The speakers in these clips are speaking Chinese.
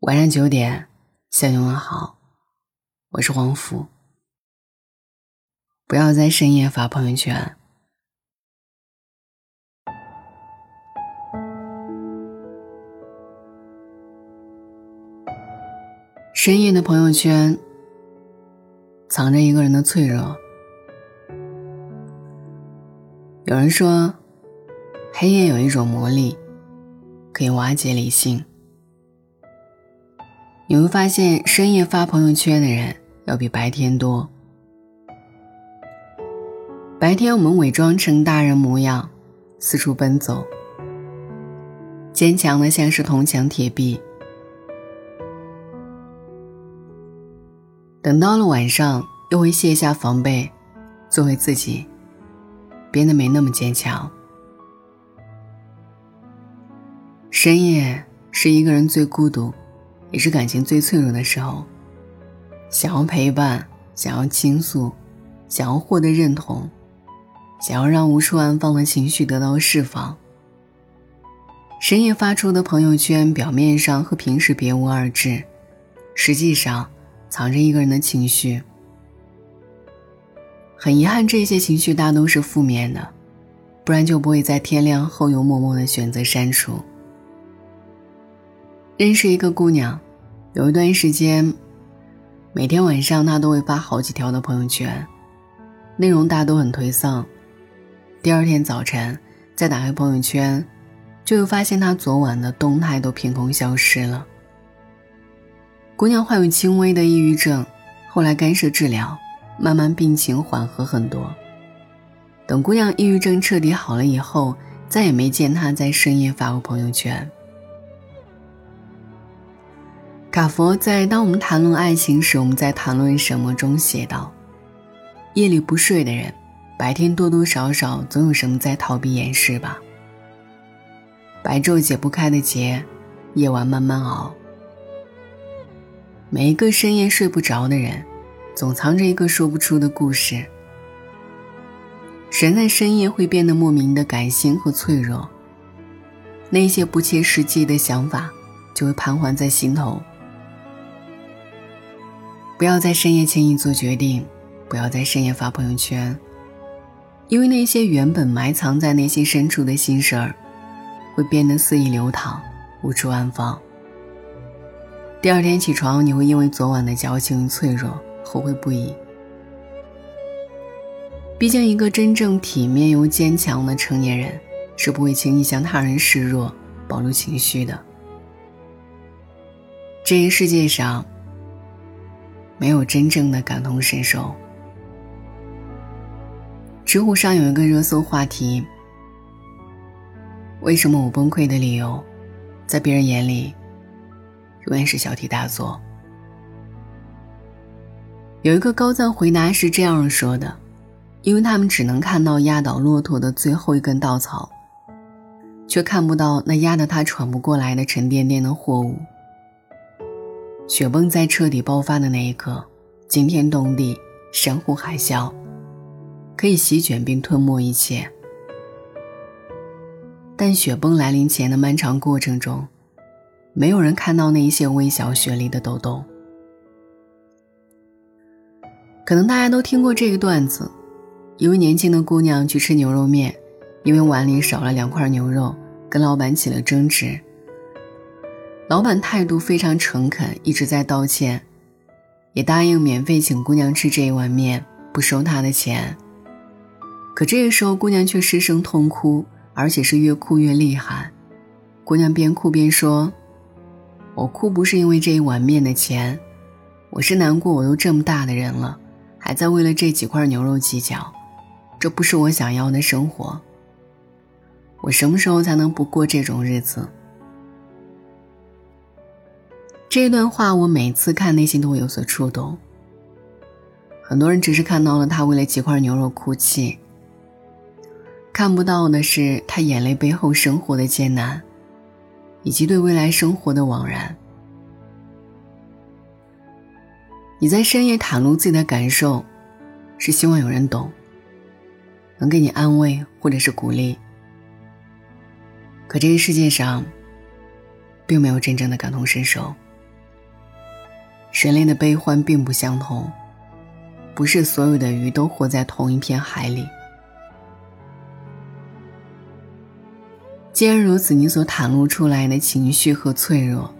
晚上九点，向你问好，我是黄福。不要在深夜发朋友圈。深夜的朋友圈，藏着一个人的脆弱。有人说，黑夜有一种魔力，可以瓦解理性。你会发现，深夜发朋友圈的人要比白天多。白天我们伪装成大人模样，四处奔走，坚强的像是铜墙铁壁。等到了晚上，又会卸下防备，做回自己，变得没那么坚强。深夜是一个人最孤独。也是感情最脆弱的时候，想要陪伴，想要倾诉，想要获得认同，想要让无处安放的情绪得到释放。深夜发出的朋友圈，表面上和平时别无二致，实际上藏着一个人的情绪。很遗憾，这些情绪大都是负面的，不然就不会在天亮后又默默的选择删除。认识一个姑娘，有一段时间，每天晚上她都会发好几条的朋友圈，内容大都很颓丧。第二天早晨再打开朋友圈，就会发现她昨晚的动态都凭空消失了。姑娘患有轻微的抑郁症，后来干涉治疗，慢慢病情缓和很多。等姑娘抑郁症彻底好了以后，再也没见她在深夜发过朋友圈。卡佛在《当我们谈论爱情时，我们在谈论什么》中写道：“夜里不睡的人，白天多多少少总有什么在逃避掩饰吧。白昼解不开的结，夜晚慢慢熬。每一个深夜睡不着的人，总藏着一个说不出的故事。人在深夜会变得莫名的感性和脆弱，那些不切实际的想法就会盘桓在心头。”不要在深夜轻易做决定，不要在深夜发朋友圈，因为那些原本埋藏在内心深处的心事儿，会变得肆意流淌，无处安放。第二天起床，你会因为昨晚的矫情与脆弱后悔不已。毕竟，一个真正体面又坚强的成年人，是不会轻易向他人示弱、暴露情绪的。这个世界上。没有真正的感同身受。知乎上有一个热搜话题：为什么我崩溃的理由，在别人眼里，永远是小题大做？有一个高赞回答是这样说的：因为他们只能看到压倒骆驼的最后一根稻草，却看不到那压得他喘不过来的沉甸甸的货物。雪崩在彻底爆发的那一刻，惊天动地，山呼海啸，可以席卷并吞没一切。但雪崩来临前的漫长过程中，没有人看到那一些微小雪粒的抖动。可能大家都听过这个段子：一位年轻的姑娘去吃牛肉面，因为碗里少了两块牛肉，跟老板起了争执。老板态度非常诚恳，一直在道歉，也答应免费请姑娘吃这一碗面，不收她的钱。可这个时候，姑娘却失声痛哭，而且是越哭越厉害。姑娘边哭边说：“我哭不是因为这一碗面的钱，我是难过，我都这么大的人了，还在为了这几块牛肉计较，这不是我想要的生活。我什么时候才能不过这种日子？”这段话我每次看内心都会有所触动。很多人只是看到了他为了几块牛肉哭泣，看不到的是他眼泪背后生活的艰难，以及对未来生活的惘然。你在深夜袒露自己的感受，是希望有人懂，能给你安慰或者是鼓励。可这个世界上，并没有真正的感同身受。人类的悲欢并不相同，不是所有的鱼都活在同一片海里。既然如此，你所袒露出来的情绪和脆弱，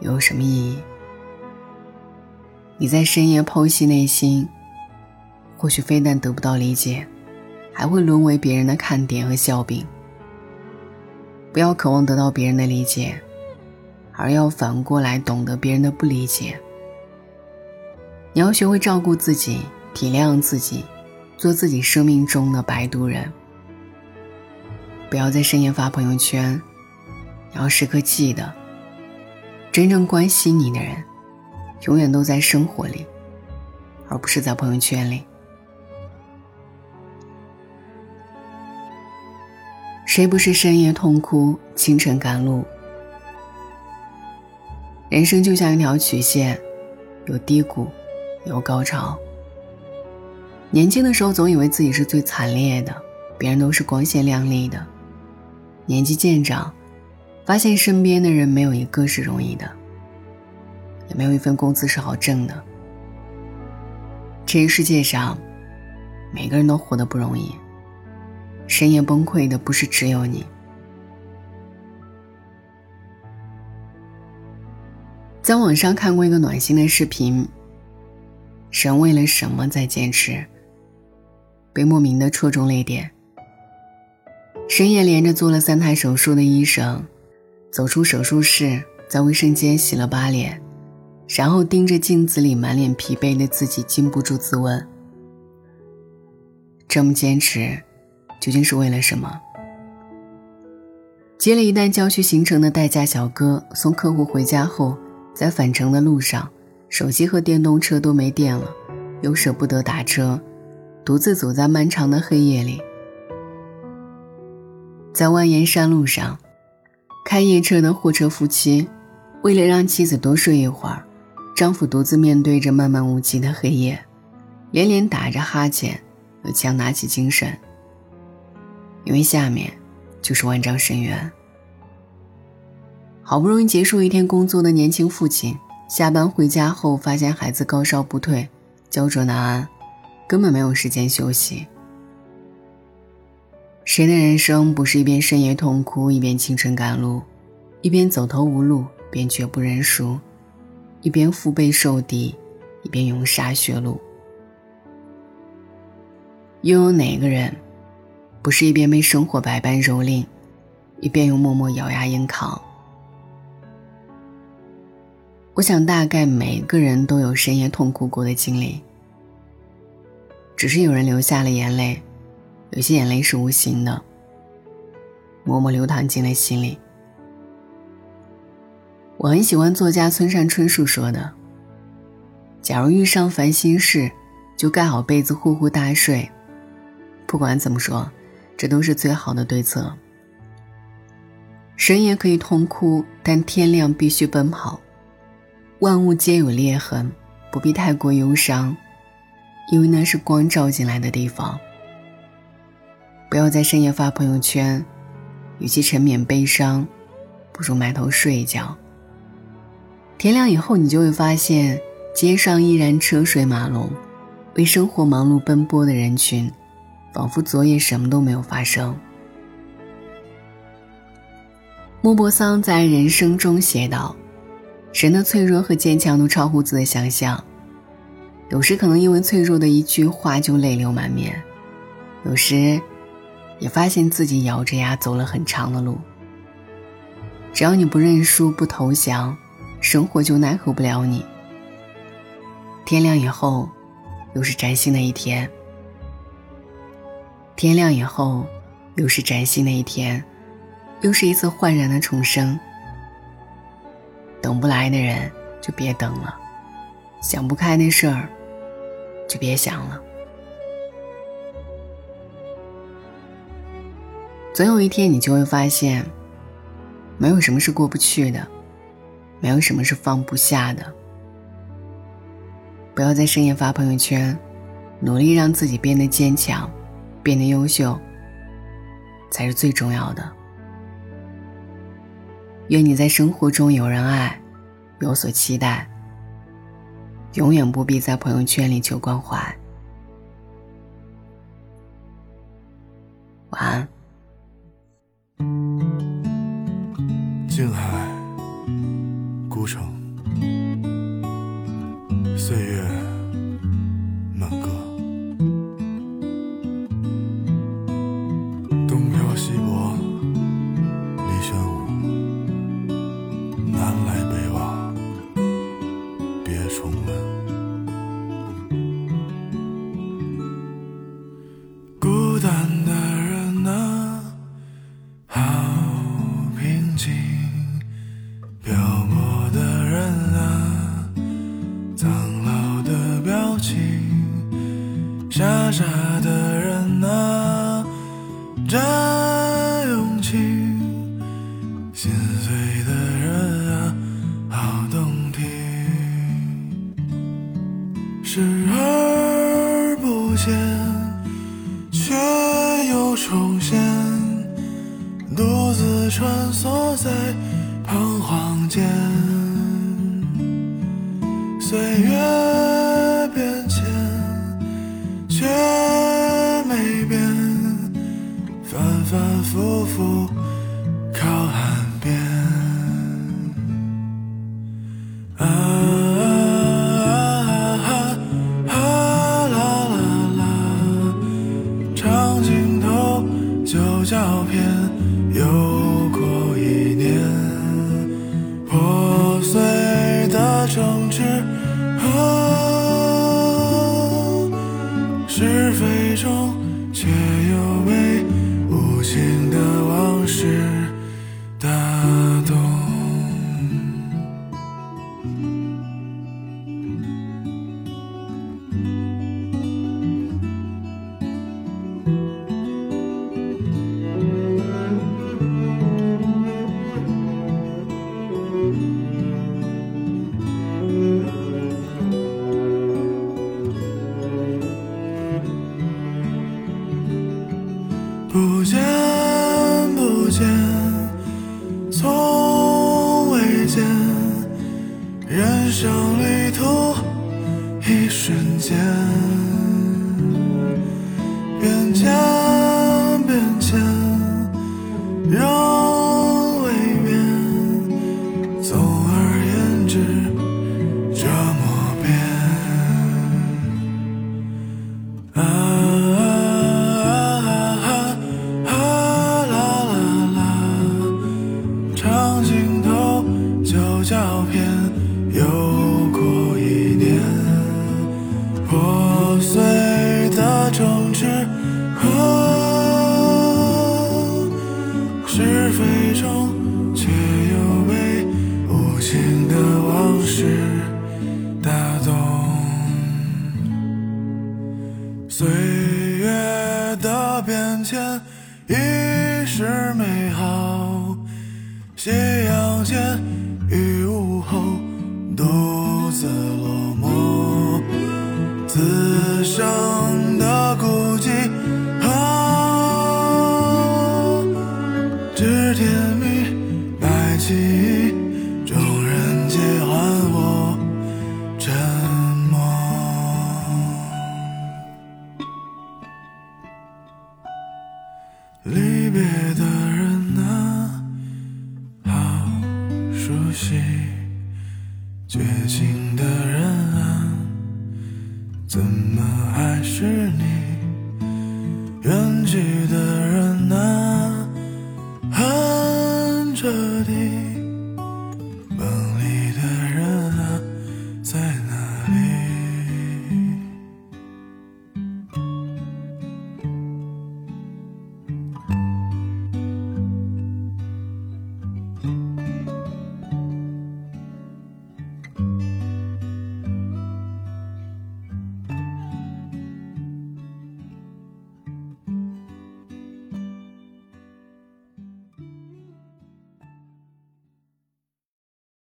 有什么意义？你在深夜剖析内心，或许非但得不到理解，还会沦为别人的看点和笑柄。不要渴望得到别人的理解，而要反过来懂得别人的不理解。你要学会照顾自己，体谅自己，做自己生命中的摆渡人。不要在深夜发朋友圈，你要时刻记得，真正关心你的人，永远都在生活里，而不是在朋友圈里。谁不是深夜痛哭，清晨赶路？人生就像一条曲线，有低谷，有高潮。年轻的时候总以为自己是最惨烈的，别人都是光鲜亮丽的。年纪渐长，发现身边的人没有一个是容易的，也没有一份工资是好挣的。这个世界上，每个人都活得不容易。深夜崩溃的不是只有你。在网上看过一个暖心的视频，人为了什么在坚持？被莫名的戳中泪点。深夜连着做了三台手术的医生，走出手术室，在卫生间洗了把脸，然后盯着镜子里满脸疲惫的自己，禁不住自问：这么坚持，究竟是为了什么？接了一单郊区行程的代驾小哥，送客户回家后，在返程的路上，手机和电动车都没电了，又舍不得打车，独自走在漫长的黑夜里。在蜿蜒山路上，开夜车的货车夫妻，为了让妻子多睡一会儿，丈夫独自面对着漫漫无际的黑夜，连连打着哈欠，又强拿起精神。因为下面就是万丈深渊。好不容易结束一天工作的年轻父亲，下班回家后发现孩子高烧不退，焦灼难安，根本没有时间休息。谁的人生不是一边深夜痛哭，一边清晨赶路，一边走投无路，边绝不认输，一边腹背受敌，一边勇杀血路？又有哪个人，不是一边被生活百般蹂躏，一边又默默咬牙硬扛？我想，大概每个人都有深夜痛哭过的经历，只是有人流下了眼泪。有些眼泪是无形的，默默流淌进了心里。我很喜欢作家村上春树说的：“假如遇上烦心事，就盖好被子呼呼大睡。不管怎么说，这都是最好的对策。深夜可以痛哭，但天亮必须奔跑。万物皆有裂痕，不必太过忧伤，因为那是光照进来的地方。”不要在深夜发朋友圈，与其沉湎悲伤，不如埋头睡一觉。天亮以后，你就会发现街上依然车水马龙，为生活忙碌奔波的人群，仿佛昨夜什么都没有发生。莫泊桑在《人生》中写道：“人的脆弱和坚强都超乎自己的想象，有时可能因为脆弱的一句话就泪流满面，有时。”也发现自己咬着牙走了很长的路。只要你不认输、不投降，生活就奈何不了你。天亮以后，又是崭新的一天。天亮以后，又是崭新的一天，又是一次焕然的重生。等不来的人就别等了，想不开的事儿就别想了。总有一天，你就会发现，没有什么是过不去的，没有什么是放不下的。不要在深夜发朋友圈，努力让自己变得坚强，变得优秀，才是最重要的。愿你在生活中有人爱有所期待。永远不必在朋友圈里求关怀。视而不见却又重现。独自穿梭在彷徨间。岁月的变迁，遗世美好。别的人啊好熟悉绝情的人啊怎么还是你？远去的人啊很彻底梦里的人啊在